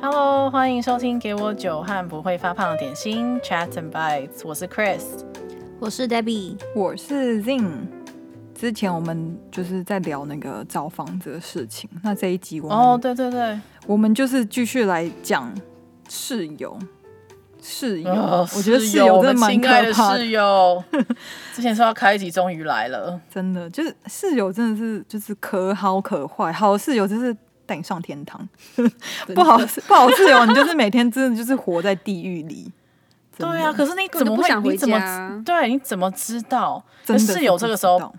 Hello，欢迎收听《给我酒和不会发胖的点心》Chat and Bites，我是 Chris，我是 Debbie，我是 Zing。之前我们就是在聊那个找房子的事情，那这一集我们哦，对对对，我们就是继续来讲室友。室友，哦、我觉得室友真的蛮可怕的。室友，之前说要开一集，终于来了。真的，就是室友真的是就是可好可坏。好室友就是带你上天堂，不好 不好室友，你就是每天真的就是活在地狱里。对啊，可是你怎么会？你怎么对？你怎么知道？真的室友这个时候。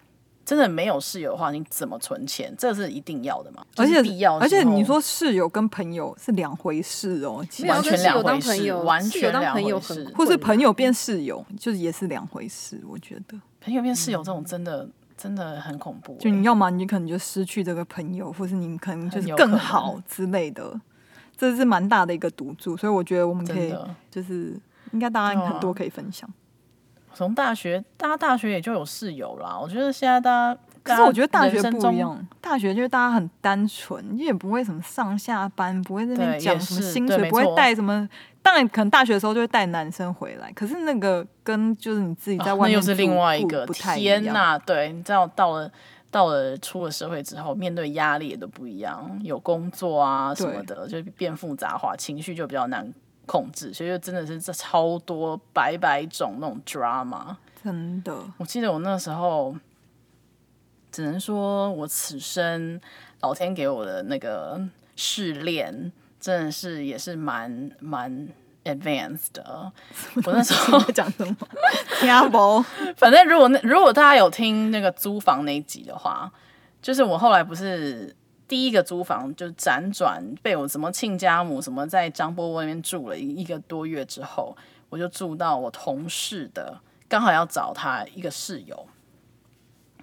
真的没有室友的话，你怎么存钱？这是一定要的嘛？而且必要，而且你说室友跟朋友是两回事哦，完全两回事，完全两回事，或是朋友变室友，就是也是两回事。我觉得朋友变室友这种真的真的很恐怖。就你要么你可能就失去这个朋友，或是你可能就是更好之类的，这是蛮大的一个赌注。所以我觉得我们可以就是应该大家很多可以分享。从大学，大家大学也就有室友啦。我觉得现在大家，可是我觉得大学不一样。大学就是大家很单纯，也不会什么上下班，不会在那边讲什么薪水，不会带什么。当然，可能大学的时候就会带男生回来。可是那个跟就是你自己在外面，又是另外一个。天哪，对，你知道到了到了出了社会之后，面对压力也都不一样，有工作啊什么的，就变复杂化，情绪就比较难控制，所以就真的是这超多百百种那种 drama，真的。我记得我那时候，只能说我此生老天给我的那个试炼，真的是也是蛮蛮 advanced 的。我那时候 讲什么？听不？反正如果那如果大家有听那个租房那一集的话，就是我后来不是。第一个租房就辗转被我什么亲家母什么在张波波那边住了一个多月之后，我就住到我同事的，刚好要找他一个室友，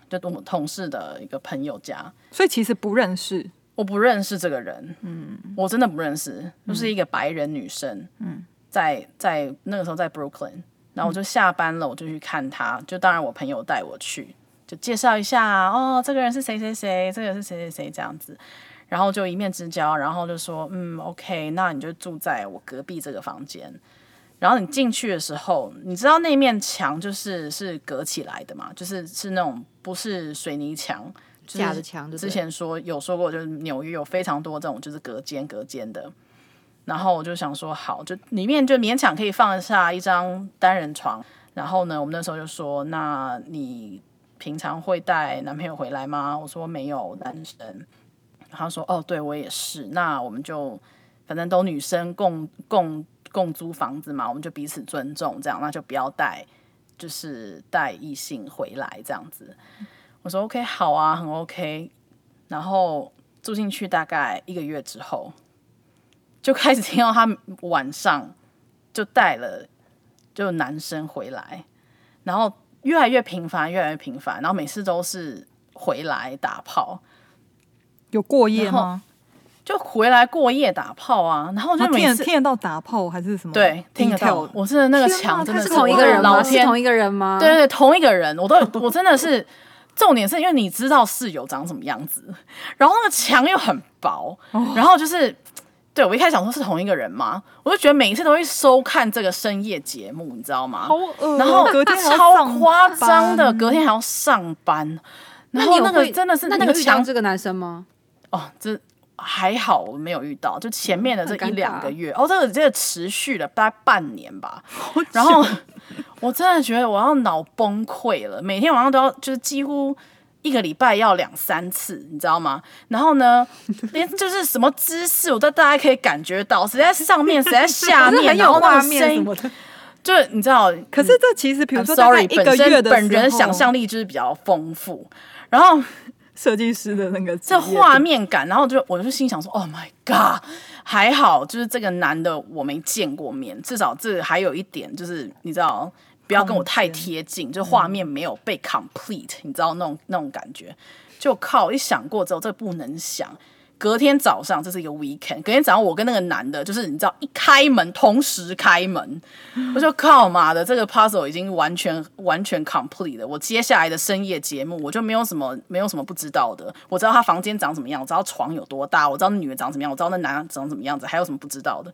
就我同事的一个朋友家，所以其实不认识，我不认识这个人，嗯，我真的不认识，就是一个白人女生，嗯，在在那个时候在 Brooklyn，然后我就下班了，我就去看他，就当然我朋友带我去。就介绍一下哦，这个人是谁谁谁，这个是谁谁谁这样子，然后就一面之交，然后就说嗯，OK，那你就住在我隔壁这个房间。然后你进去的时候，你知道那面墙就是是隔起来的嘛，就是是那种不是水泥墙，假的墙。之前说有说过，就是纽约有非常多这种就是隔间隔间的。然后我就想说好，就里面就勉强可以放下一张单人床。然后呢，我们那时候就说，那你。平常会带男朋友回来吗？我说没有，单身。他说哦，对我也是。那我们就反正都女生共共共租房子嘛，我们就彼此尊重，这样那就不要带，就是带异性回来这样子。我说 OK，好啊，很 OK。然后住进去大概一个月之后，就开始听到他晚上就带了就男生回来，然后。越来越频繁，越来越频繁，然后每次都是回来打炮，有过夜吗？就回来过夜打炮啊，然后就每次听得到打炮还是什么？对，听得到。我是那个墙真的是同一个人吗？老天，是同一个人吗？对对对，同一个人。我都 我真的是，重点是因为你知道室友长什么样子，然后那个墙又很薄，然后就是。对，我一开始想说是同一个人吗，我就觉得每一次都会收看这个深夜节目，你知道吗？好恶，然后隔天超夸张的，隔天还要上班。然后那个真的是那个强这个男生吗？哦，这还好我没有遇到，就前面的这一两个月，哦，这个这个持续了大概半年吧。然后 我真的觉得我要脑崩溃了，每天晚上都要就是几乎。一个礼拜要两三次，你知道吗？然后呢，连就是什么姿势，我都大家可以感觉到，谁在上面，谁在下面，然后画面什么的，就是你知道。可是这其实，比如说，sorry，一个月的本人想象力就是比较丰富。然后设计师的那个这画面感，然后就我就心想说：“Oh my god！” 还好，就是这个男的我没见过面，至少这还有一点就是你知道。不要跟我太贴近，就画面没有被 complete，、嗯、你知道那种那种感觉。就靠一想过之后，这不能想，隔天早上这是一个 weekend，隔天早上我跟那个男的，就是你知道一开门同时开门，我就 靠妈的，这个 puzzle 已经完全完全 complete 了。我接下来的深夜节目，我就没有什么没有什么不知道的。我知道他房间长什么样，我知道床有多大，我知道那女的长什么样，我知道那男的长什么样子，还有什么不知道的？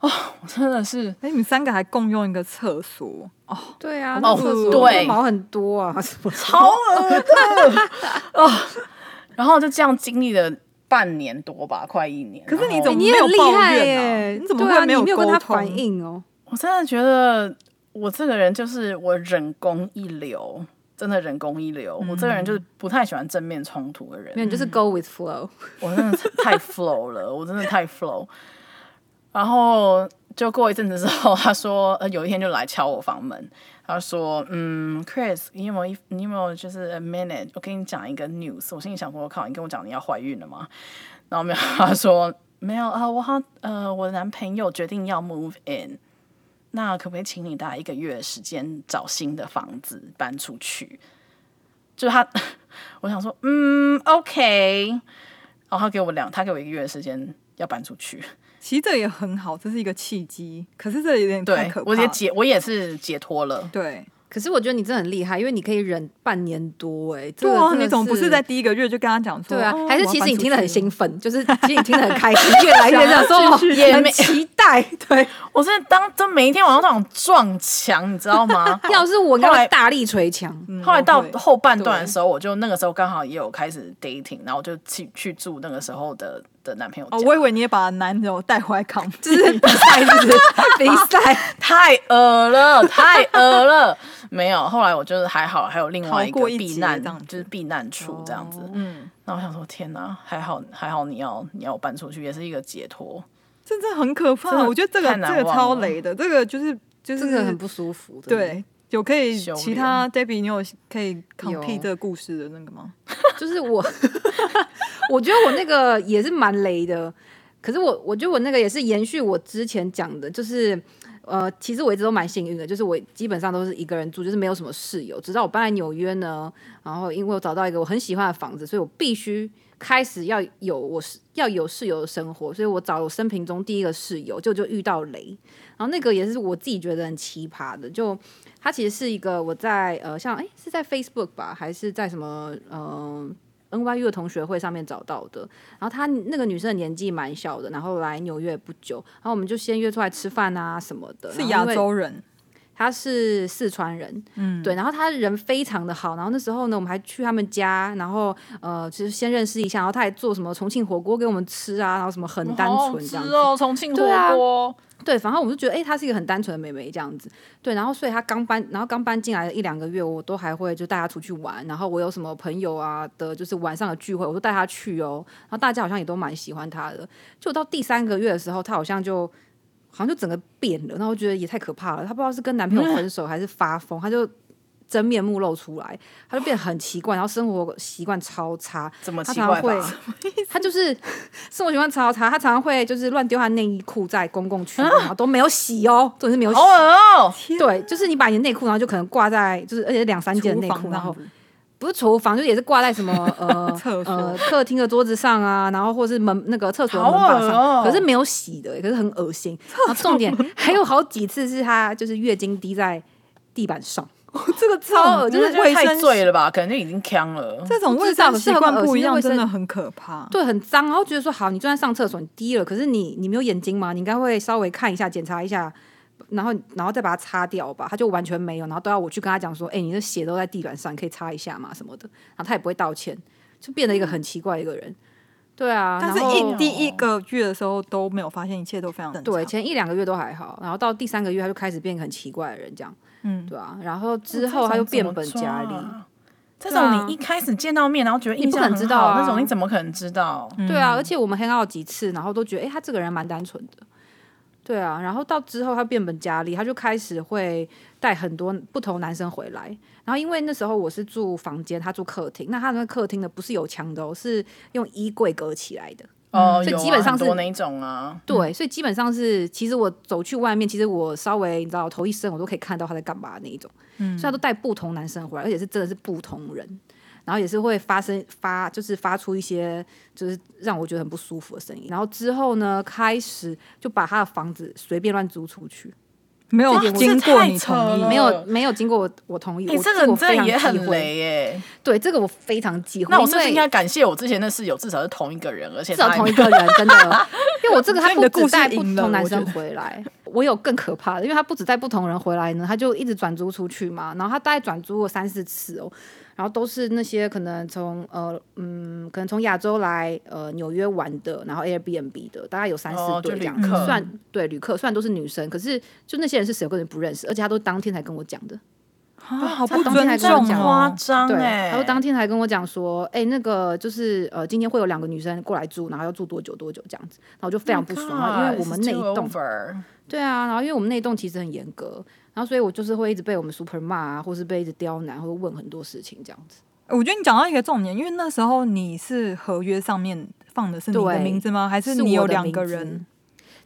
哦，我真的是，哎，你们三个还共用一个厕所哦？对啊，哦，对，毛很多啊，超恶的哦。然后就这样经历了。半年多吧，快一年。可是你怎么没有抱怨啊？你怎么会没有跟他反应哦？我真的觉得我这个人就是我人工一流，真的人工一流。我这个人就是不太喜欢正面冲突的人，没有就是 go with flow。我真的太 flow 了，我真的太 flow。然后就过一阵子之后，他说呃有一天就来敲我房门。他说：“嗯，Chris，你有没有你有没有就是 a minute？我跟你讲一个 news。我心里想说，我靠，你跟我讲你要怀孕了吗？然后没有，他说没有啊，我好呃，我的男朋友决定要 move in，那可不可以请你大概一个月时间找新的房子搬出去？就他，我想说，嗯，OK。然后他给我两，他给我一个月的时间要搬出去。”其实这也很好，这是一个契机。可是这有点太可怕。我也解，我也是解脱了。对。可是我觉得你真的很厉害，因为你可以忍半年多哎、欸。对啊，你总不是在第一个月就跟他讲说？对啊，还是其实你 听得很兴奋，就是其实你听得很开心，越来越想说也很 期待。对，我是当真每一天晚上都想撞墙，你知道吗？要是我应该大力捶墙。后来到后半段的时候，我就那个时候刚好也有开始 dating，然后就去去住那个时候的的男朋友。哦，我以为你也把男友带回来扛，就是比赛，就是 比赛，太恶了，太恶了。没有，后来我就是还好，还有另外一个避难，就是避难处这样子。嗯，那我想说，天哪，还好还好，你要你要搬出去，也是一个解脱。真的很可怕，我觉得这个这个超雷的，这个就是就是这个很不舒服。对，有可以其他 Debbie，你有可以 compete 这个故事的那个吗？就是我，我觉得我那个也是蛮雷的，可是我我觉得我那个也是延续我之前讲的，就是。呃，其实我一直都蛮幸运的，就是我基本上都是一个人住，就是没有什么室友。直到我搬来纽约呢，然后因为我找到一个我很喜欢的房子，所以。我必须开始要有我是要有室友的生活。所以我找我生平中第一个室友，就就遇到雷，然后那个也是我自己觉得很奇葩的，就他其实是一个我在呃像哎是在 Facebook 吧，还是在什么呃。NYU 的同学会上面找到的，然后她那个女生的年纪蛮小的，然后来纽约不久，然后我们就先约出来吃饭啊什么的。是亚洲人，她是四川人，嗯，对，然后他人非常的好，然后那时候呢，我们还去他们家，然后呃，其实先认识一下，然后他还做什么重庆火锅给我们吃啊，然后什么很单纯这样子哦，重庆火锅。对，反正我就觉得，哎、欸，她是一个很单纯的妹妹这样子。对，然后所以她刚搬，然后刚搬进来的一两个月，我都还会就带她出去玩。然后我有什么朋友啊的，就是晚上的聚会，我都带她去哦。然后大家好像也都蛮喜欢她的。就到第三个月的时候，她好像就好像就整个变了。然后我觉得也太可怕了。她不知道是跟男朋友分手还是发疯，她就。真面目露出来，她就变得很奇怪，然后生活习惯超差。怎么奇怪？会，他就是 生活习惯超差，她常常会就是乱丢她内衣裤在公共区，然后都没有洗哦，总是没有洗。哦，对，就是你把你的内裤，然后就可能挂在，就是而且两三件内裤，然后不是厨房，就也是挂在什么 呃呃客厅的桌子上啊，然后或是门那个厕所的门把上，可是没有洗的，可是很恶心。然后重点还有好几次是他就是月经滴在地板上。这个超恶，就是太醉了吧？可能就已经呛了。这种卫生习惯不一样，真的很可怕。对，很脏。然后觉得说，好，你就算上厕所，你滴了，可是你你没有眼睛吗？你应该会稍微看一下，检查一下，然后然后再把它擦掉吧。他就完全没有，然后都要我去跟他讲说，哎，你的血都在地板上，你可以擦一下嘛什么的。然后他也不会道歉，就变得一个很奇怪的一个人。对啊，但是一第一个月的时候都没有发现，一切都非常正常。对，前一两个月都还好，然后到第三个月他就开始变很奇怪的人，这样。嗯，对啊，然后之后他就变本加厉。这种你一开始见到面，然后觉得印象很好，那种你怎么可能知道？对啊，而且我们 hang out 几次，然后都觉得，哎，他这个人蛮单纯的。对啊，然后到之后他变本加厉，他就开始会带很多不同男生回来。然后因为那时候我是住房间，他住客厅，那他那个客厅呢不是有墙的，是用衣柜隔起来的。哦，所以基本上是那一种啊。对，所以基本上是，其实我走去外面，其实我稍微你知道头一伸，我都可以看到他在干嘛那一种。嗯，所以他都带不同男生回来，而且是真的是不同人。然后也是会发生发，就是发出一些就是让我觉得很不舒服的声音。然后之后呢，开始就把他的房子随便乱租出去。没有经过你同意，没有没有经过我我同意。你、欸、这个真的也很雷耶。对，这个我非常忌讳。那我是不是应该感谢我之前的室友，至少是同一个人，而且至少同一个人，真的。因为我这个他不只带不同男生回来，我，有更可怕的，因为他不止带不同人回来呢，他就一直转租出去嘛。然后他大概转租了三四次哦。然后都是那些可能从呃嗯，可能从亚洲来呃纽约玩的，然后 Airbnb 的，大概有三四对这样，哦、算对旅客，虽然都是女生，可是就那些人是谁，我根本不认识，而且他都当天才跟我讲的，啊，好不尊重，夸张哎，他说当天才跟我讲说，哎，那个就是呃，今天会有两个女生过来住，然后要住多久多久这样子，然后我就非常不爽，God, 因为我们那一栋，对啊，然后因为我们那一栋其实很严格。然后，所以我就是会一直被我们 super 骂啊，或是被一直刁难，或者问很多事情这样子。我觉得你讲到一个重点，因为那时候你是合约上面放的是你的名字吗？还是你有两个人？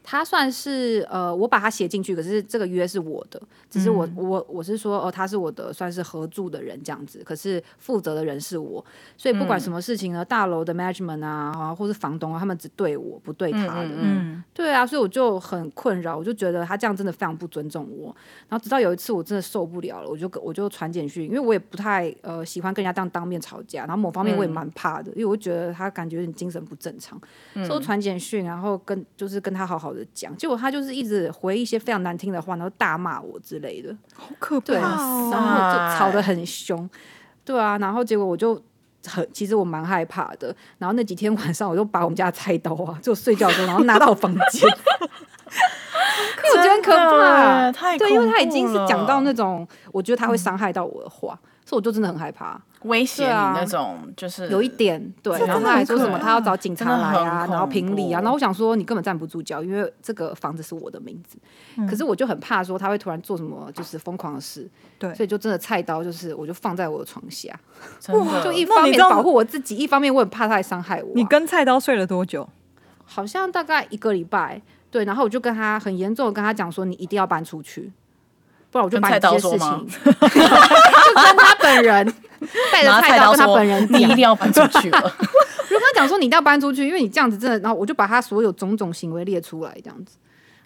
他算是呃，我把他写进去，可是这个约是我的，只是我、嗯、我我是说哦，他是我的算是合住的人这样子，可是负责的人是我，所以不管什么事情呢，嗯、大楼的 management 啊，或是房东啊，他们只对我不对他的，嗯，嗯。对啊，所以我就很困扰，我就觉得他这样真的非常不尊重我。然后直到有一次我真的受不了了，我就我就传简讯，因为我也不太呃喜欢跟人家这样当面吵架，然后某方面我也蛮怕的，嗯、因为我觉得他感觉有点精神不正常，嗯、所以我传简讯，然后跟就是跟他好好。讲，结果他就是一直回一些非常难听的话，然后大骂我之类的，好可怕，对，然后就吵得很凶，对啊，然后结果我就很，其实我蛮害怕的，然后那几天晚上我就把我们家的菜刀啊，就睡觉的时候，然后拿到我房间，太对，因为他已经是讲到那种，我觉得他会伤害到我的话，嗯、所以我就真的很害怕。威胁你那种，就是有一点对，然后他还说什么他要找警察来啊，然后评理啊，然后我想说你根本站不住脚，因为这个房子是我的名字，可是我就很怕说他会突然做什么就是疯狂的事，对，所以就真的菜刀就是我就放在我的床下，哇，就一方面保护我自己，一方面我很怕他来伤害我。你跟菜刀睡了多久？好像大概一个礼拜，对，然后我就跟他很严重的跟他讲说，你一定要搬出去，不然我就把你这些事情，就跟他本人。带着菜刀跟他本人，你一定要搬出去了。如果他讲说你一定要搬出去，因为你这样子真的，然后我就把他所有种种行为列出来，这样子。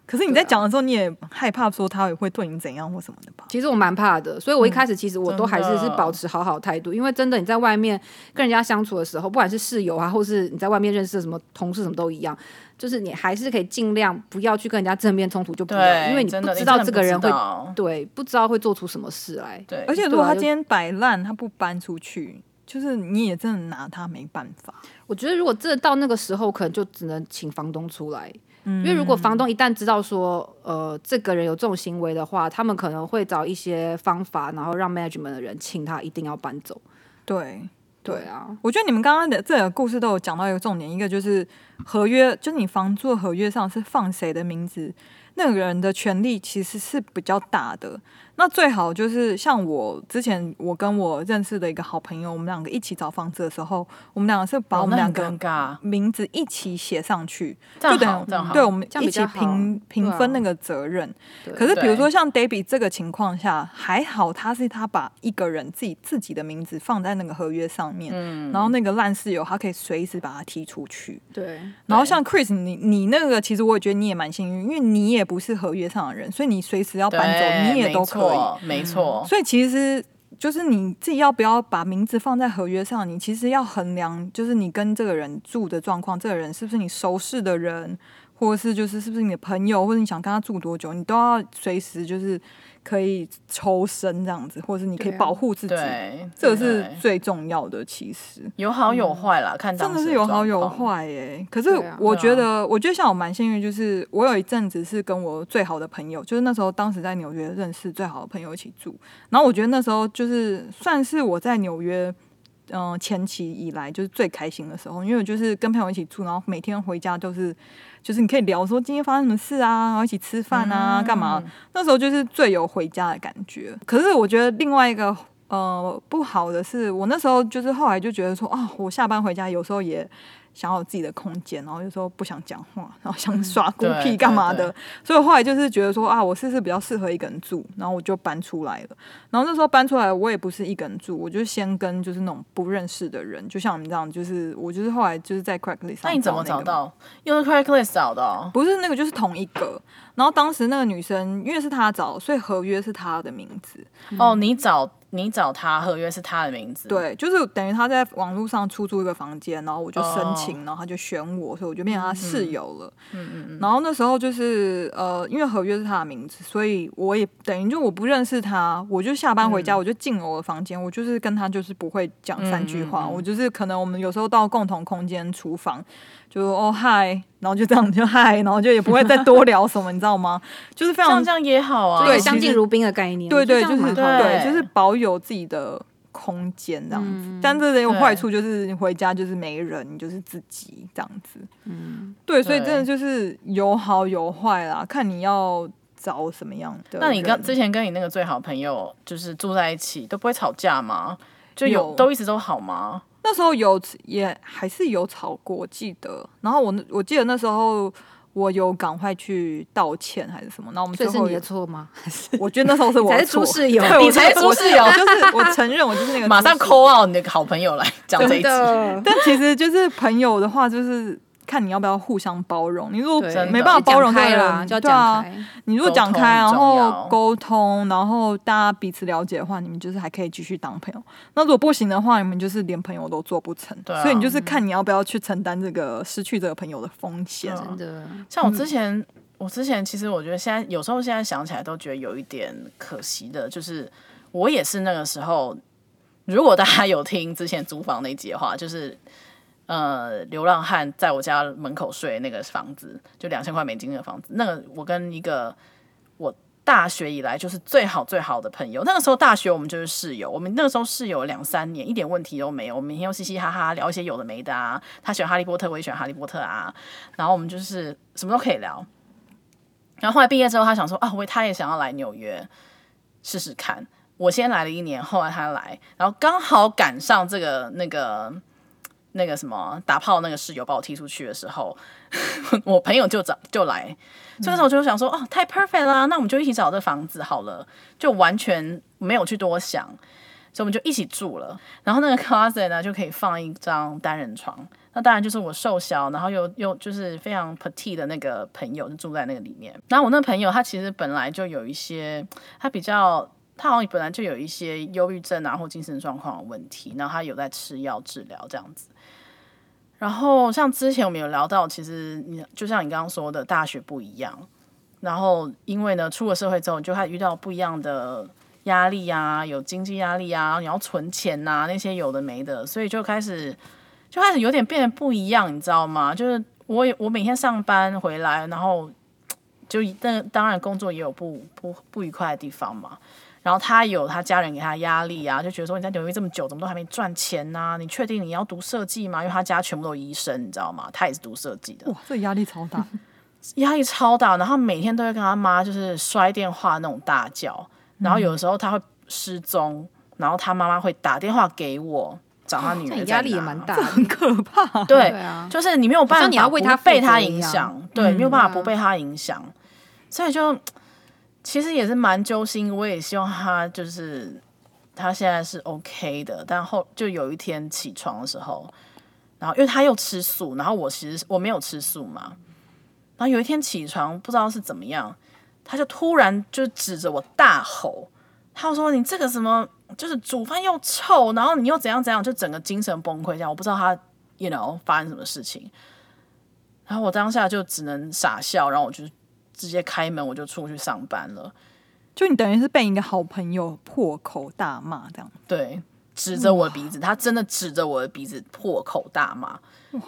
可是你在讲的时候，你也害怕说他也会对你怎样或什么的吧？其实我蛮怕的，所以我一开始其实我都还是是保持好好态度，因为真的你在外面跟人家相处的时候，不管是室友啊，或是你在外面认识的什么同事，什么都一样，就是你还是可以尽量不要去跟人家正面冲突，就不要，因为你不知道这个人会对不知道会做出什么事来。对，而且如果他今天摆烂，他不搬出去，就是你也真的拿他没办法。我觉得如果真的到那个时候，可能就只能请房东出来。因为如果房东一旦知道说，呃，这个人有这种行为的话，他们可能会找一些方法，然后让 management 的人请他一定要搬走。对，对啊，我觉得你们刚刚的这个故事都有讲到一个重点，一个就是合约，就是你房租合约上是放谁的名字，那个人的权利其实是比较大的。那最好就是像我之前，我跟我认识的一个好朋友，我们两个一起找房子的时候，我们两个是把我们两个名字一起写上去，就等于对我们一起平平分那个责任。可是比如说像 Debbie 这个情况下，还好他是他把一个人自己自己的名字放在那个合约上面，然后那个烂室友他可以随时把他踢出去。对，然后像 Chris，你你那个其实我也觉得你也蛮幸运，因为你也不是合约上的人，所以你随时要搬走，你也都可以。没错，所以其实就是你自己要不要把名字放在合约上，你其实要衡量，就是你跟这个人住的状况，这个人是不是你熟识的人，或者是就是是不是你的朋友，或者你想跟他住多久，你都要随时就是。可以抽身这样子，或者是你可以保护自己，这个是最重要的。其实有好有坏啦，看真的是有好有坏耶。可是我觉得，我觉得像我蛮幸运，就是我有一阵子是跟我最好的朋友，就是那时候当时在纽约认识最好的朋友一起住。然后我觉得那时候就是算是我在纽约嗯前期以来就是最开心的时候，因为我就是跟朋友一起住，然后每天回家都是。就是你可以聊说今天发生什么事啊，然后一起吃饭啊，干嘛？那时候就是最有回家的感觉。可是我觉得另外一个呃不好的是，我那时候就是后来就觉得说啊，我下班回家有时候也。想要有自己的空间，然后有时候不想讲话，然后想耍孤僻干嘛的，所以后来就是觉得说啊，我是不是比较适合一个人住，然后我就搬出来了。然后那时候搬出来，我也不是一个人住，我就先跟就是那种不认识的人，就像你们这样，就是我就是后来就是在 Craigslist 上。那你怎么找到？用 Craigslist 找的哦？不是那个，就是同一个。然后当时那个女生因为是她找，所以合约是她的名字。哦，你找。你找他合约是他的名字，对，就是等于他在网络上出租一个房间，然后我就申请，oh. 然后他就选我，所以我就变成他室友了。嗯嗯嗯。然后那时候就是呃，因为合约是他的名字，所以我也等于就我不认识他，我就下班回家，我就进了我的房间，嗯，我就是跟他就是不会讲三句话，嗯嗯嗯，我就是可能我们有时候到共同空间厨房。就哦嗨，然后就这样就嗨，然后就也不会再多 聊什么，你知道吗？就是非常这样也好啊，对，相敬如宾的概念，对对，就是对，就是保有自己的空间这样子。嗯、但这有坏处，就是你回家就是没人，你就是自己这样子。嗯，对，所以真的就是有好有坏啦，看你要找什么样的。那你跟之前跟你那个最好朋友就是住在一起，都不会吵架吗？就有，有都一直都好吗？那时候有也还是有吵过，记得。然后我我记得那时候我有赶快去道歉还是什么。那我们最后这是你的错吗？还 是我觉得那时候是我的错。你才是猪室友，你才是猪室友，就是我承认我就是那个。马上 call out 你的好朋友来讲这一集。但其实就是朋友的话，就是。看你要不要互相包容。你如果没办法包容开了，对啊，你如果讲开，然后沟通，然后大家彼此了解的话，你们就是还可以继续当朋友。那如果不行的话，你们就是连朋友都做不成。对啊，所以你就是看你要不要去承担这个失去这个朋友的风险。真的，像我之前，我之前其实我觉得现在有时候现在想起来都觉得有一点可惜的，就是我也是那个时候，如果大家有听之前租房那集的话，就是。呃，流浪汉在我家门口睡那个房子，就两千块美金的房子。那个我跟一个我大学以来就是最好最好的朋友，那个时候大学我们就是室友，我们那个时候室友两三年，一点问题都没有。我们每天又嘻嘻哈哈聊一些有的没的啊，他喜欢哈利波特，我也喜欢哈利波特啊，然后我们就是什么都可以聊。然后后来毕业之后，他想说啊，我他也想要来纽约试试看。我先来了一年，后来他来，然后刚好赶上这个那个。那个什么打炮那个室友把我踢出去的时候，我朋友就找就来，这个时候我就想说哦，太 perfect 啦，那我们就一起找这房子好了，就完全没有去多想，所以我们就一起住了。然后那个 closet 呢就可以放一张单人床，那当然就是我瘦小，然后又又就是非常 petite 的那个朋友就住在那个里面。然后我那个朋友他其实本来就有一些，他比较。他好像本来就有一些忧郁症啊或精神状况的问题，然后他有在吃药治疗这样子。然后像之前我们有聊到，其实你就像你刚刚说的，大学不一样。然后因为呢，出了社会之后，你就会遇到不一样的压力啊，有经济压力啊，你要存钱呐、啊，那些有的没的，所以就开始就开始有点变得不一样，你知道吗？就是我我每天上班回来，然后就但当然工作也有不不不愉快的地方嘛。然后他有他家人给他压力啊，就觉得说你在纽约这么久，怎么都还没赚钱呐、啊？你确定你要读设计吗？因为他家全部都是医生，你知道吗？他也是读设计的。哇，这压力超大，压力超大。然后每天都会跟他妈就是摔电话那种大叫，然后有的时候他会失踪，然后他妈妈会打电话给我找他女儿。压力也蛮大，很可怕。对，对啊，就是你没有办法，你要为他被他影响，对，没有办法不被他影响，所以就。其实也是蛮揪心，我也希望他就是他现在是 OK 的，但后就有一天起床的时候，然后因为他又吃素，然后我其实我没有吃素嘛，然后有一天起床不知道是怎么样，他就突然就指着我大吼，他说：“你这个什么，就是煮饭又臭，然后你又怎样怎样，就整个精神崩溃这样。”我不知道他，you know 发生什么事情，然后我当下就只能傻笑，然后我就。直接开门我就出去上班了，就你等于是被一个好朋友破口大骂这样，对，指着我的鼻子，他真的指着我的鼻子破口大骂，哇，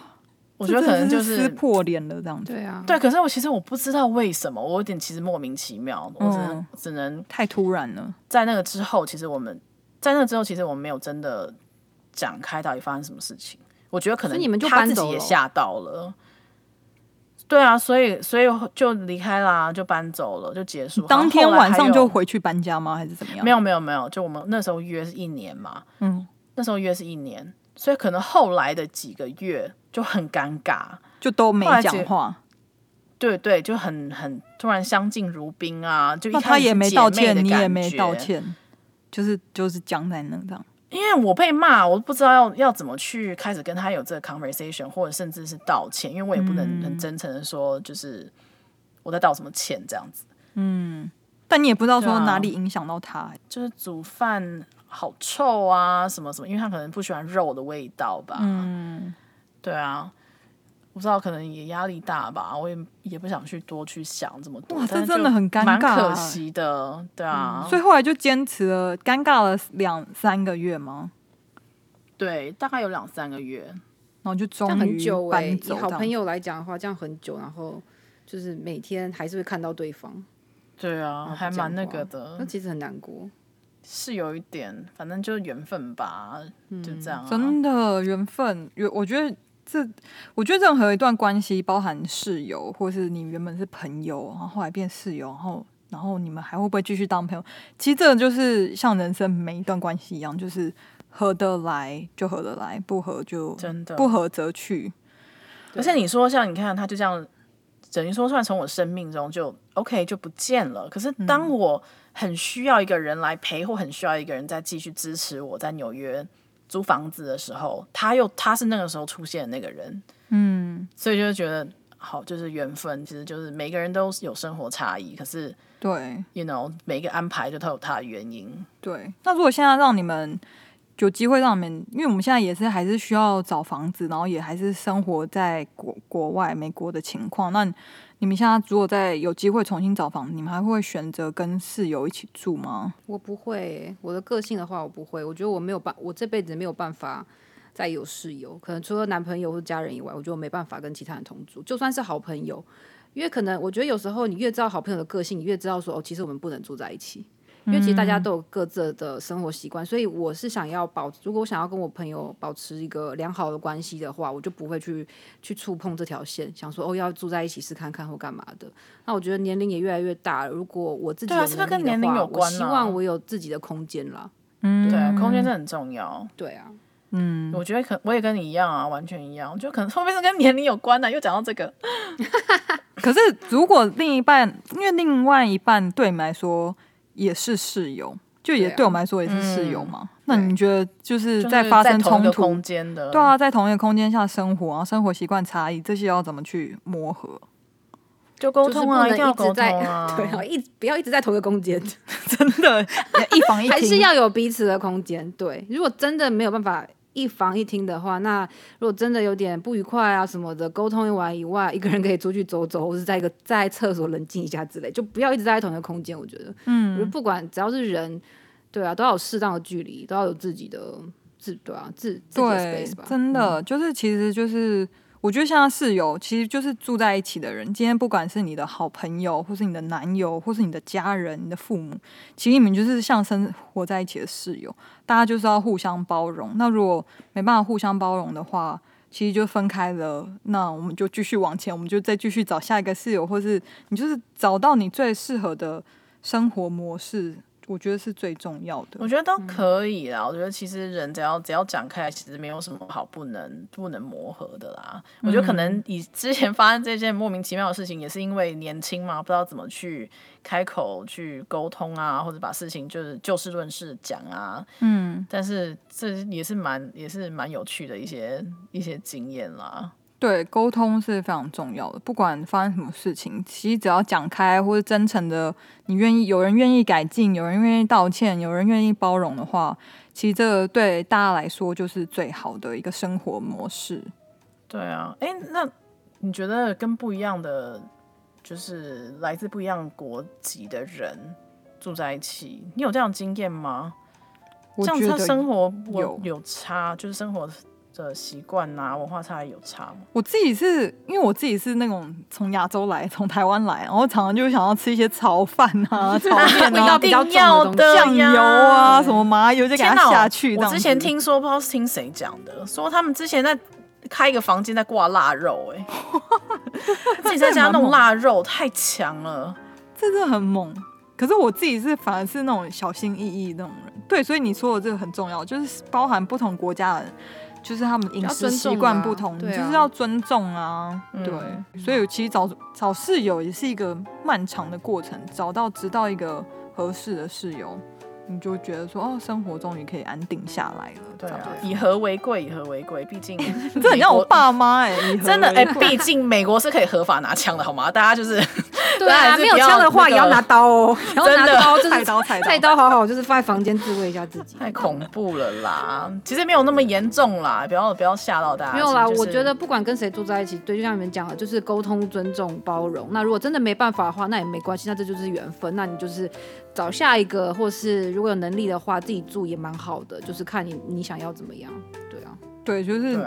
我觉得可能就是撕破脸了这样子，对啊，对，可是我其实我不知道为什么，我有点其实莫名其妙，我只能、嗯、只能太突然了，在那个之后，其实我们在那之后，其实我们没有真的讲开到底发生什么事情，我觉得可能你们就他自己也吓到了。对啊，所以所以就离开啦，就搬走了，就结束。当天晚上就回去搬家吗？还是怎么样？没有没有没有，就我们那时候约是一年嘛，嗯，那时候约是一年，所以可能后来的几个月就很尴尬，就都没讲话。对对，就很很突然相敬如宾啊，就一开始他也没道歉，你也没道歉，就是就是僵在那这样。因为我被骂，我不知道要要怎么去开始跟他有这个 conversation，或者甚至是道歉，因为我也不能很真诚的说，就是我在道什么歉这样子。嗯，但你也不知道说哪里影响到他，啊，就是煮饭好臭啊，什么什么，因为他可能不喜欢肉的味道吧。嗯，对啊。不知道，可能也压力大吧，我也也不想去多去想这么多。哇，这真的很尴尬，蛮可惜的，对啊。嗯，所以后来就坚持了，尴尬了两三个月吗？对，大概有两三个月，然后就终于搬走。以好朋友来讲的话，这样很久，然后就是每天还是会看到对方。对啊，还蛮那个的。那其实很难过，是有一点，反正就是缘分吧，嗯，就这样啊。真的缘分，有我觉得。这我觉得任何一段关系，包含室友，或是你原本是朋友，然后后来变室友，然后然后你们还会不会继续当朋友？其实这就是像人生每一段关系一样，就是合得来就合得来，不合就真的不合则去。而且你说像你看，他就这样等于说，算从我生命中就 OK 就不见了。可是当我很需要一个人来陪，或很需要一个人再继续支持我在纽约。租房子的时候，他又他是那个时候出现的那个人，嗯，所以就觉得好，就是缘分，其实就是每个人都有生活差异，可是对，you know，每个安排就都有他的原因。对，那如果现在让你们有机会让你们，因为我们现在也是还是需要找房子，然后也还是生活在国国外美国的情况，那。你们现在如果再有机会重新找房，你们还会选择跟室友一起住吗？我不会，我的个性的话，我不会。我觉得我没有办，我这辈子没有办法再有室友。可能除了男朋友或家人以外，我觉得我没办法跟其他人同住。就算是好朋友，因为可能我觉得有时候你越知道好朋友的个性，你越知道说哦，其实我们不能住在一起。因为其实大家都有各自的生活习惯，所以我是想要保，如果我想要跟我朋友保持一个良好的关系的话，我就不会去去触碰这条线，想说哦要住在一起试看看或干嘛的。那我觉得年龄也越来越大了，如果我自己有能力的话，对啊，是不是跟年龄有关啊？我希望我有自己的空间啦。嗯，对啊，空间真的很重要。对啊，嗯，我觉得可我也跟你一样啊，完全一样。就可能后面是跟年龄有关的啊，又讲到这个。可是如果另一半，因为另外一半对你们来说。也是室友，就也对我们来说也是室友嘛。啊嗯、那你觉得就是在发生冲突空间的，对啊，在同一个空间下生活啊，生活习惯差异这些要怎么去磨合？就沟通啊，一定要沟通啊，对啊，一不要一直在同一个空间，真的，一房一厅，还是要有彼此的空间。对，如果真的没有办法。一房一厅的话，那如果真的有点不愉快啊什么的，沟通完以外，一个人可以出去走走，或是在一个在厕所冷静一下之类，就不要一直在同一个空间。我觉得，嗯，不管只要是人，对啊，都要有适当的距离，都要有自己的自对啊自自己的 space 吧。真的，嗯、就是其实就是。我觉得像室友，其实就是住在一起的人。今天不管是你的好朋友，或是你的男友，或是你的家人、你的父母，其实你们就是像生活在一起的室友。大家就是要互相包容。那如果没办法互相包容的话，其实就分开了。那我们就继续往前，我们就再继续找下一个室友，或是你就是找到你最适合的生活模式。我觉得是最重要的。我觉得都可以啦。嗯、我觉得其实人只要只要讲开，其实没有什么好不能不能磨合的啦。嗯、我觉得可能以之前发生这件莫名其妙的事情，也是因为年轻嘛，不知道怎么去开口去沟通啊，或者把事情就是就事论事讲啊。嗯，但是这也是蛮也是蛮有趣的一些一些经验啦。对，沟通是非常重要的。不管发生什么事情，其实只要讲开或者真诚的，你愿意有人愿意改进，有人愿意道歉，有人愿意包容的话，其实这对大家来说就是最好的一个生活模式。对啊，哎，那你觉得跟不一样的，就是来自不一样国籍的人住在一起，你有这样经验吗？我觉得这样生活有有差，就是生活。的习惯呐，文化差异有差吗？我自己是因为我自己是那种从亚洲来，从台湾来，然后常常就想要吃一些炒饭啊、炒面啊，比较重的酱油啊、什么麻油就给它下去。我之前听说，不知道是听谁讲的，说他们之前在开一个房间在挂腊肉，哎，自己在家弄腊肉太强了，真的很猛。可是我自己是反而是那种小心翼翼那种人，对，所以你说的这个很重要，就是包含不同国家的人，就是他们饮食习惯不同，就是要尊重啊，对。所以其实找找室友也是一个漫长的过程，找到直到一个合适的室友。你就觉得说哦，生活终于可以安定下来了。对啊，以和为贵，以和为贵。毕竟 这很像我爸妈哎、欸，真的哎，毕竟美国是可以合法拿枪的，好吗？大家就是对啊，没有枪的话也要拿刀哦，然后拿刀就是菜刀，菜刀好好，就是放在房间自卫一下自己。太恐怖了啦！其实没有那么严重啦，不要不要吓到大家。没有啦，我觉得不管跟谁住在一起，对，就像你们讲的，就是沟通、尊重、包容。那如果真的没办法的话，那也没关系，那这就是缘分。那你就是。找下一个，或是如果有能力的话，自己住也蛮好的。就是看你你想要怎么样，对啊，对，就是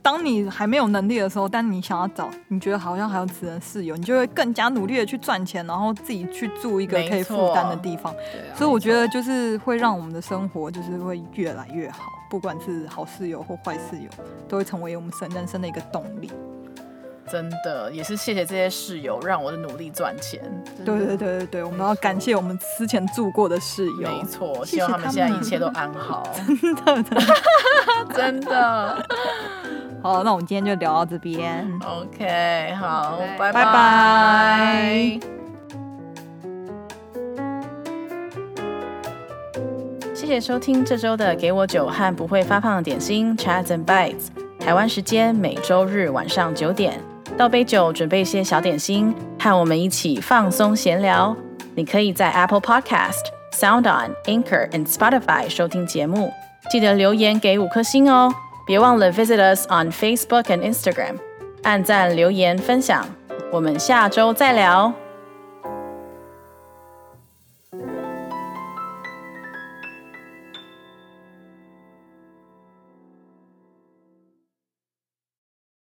当你还没有能力的时候，但你想要找你觉得好像还有此人室友，你就会更加努力的去赚钱，然后自己去住一个可以负担的地方。对啊，所以我觉得就是会让我们的生活就是会越来越好，不管是好室友或坏室友，都会成为我们生人生的一个动力。真的也是谢谢这些室友，让我的努力赚钱。对对对对对，我们要感谢我们之前住过的室友。没错，希望他们现在一切都安好。真的 真的。好，那我们今天就聊到这边。OK，好，拜拜。拜拜。谢谢收听这周的《给我酒和不会发胖的点心》Chats and Bites，台湾时间每周日晚上九点。倒杯酒，准备一些小点心，和我们一起放松闲聊。你可以在 Apple Podcast、SoundOn、Anchor and Spotify 收听节目，记得留言给五颗星哦。别忘了 visit us on Facebook and Instagram，按赞、留言、分享。我们下周再聊。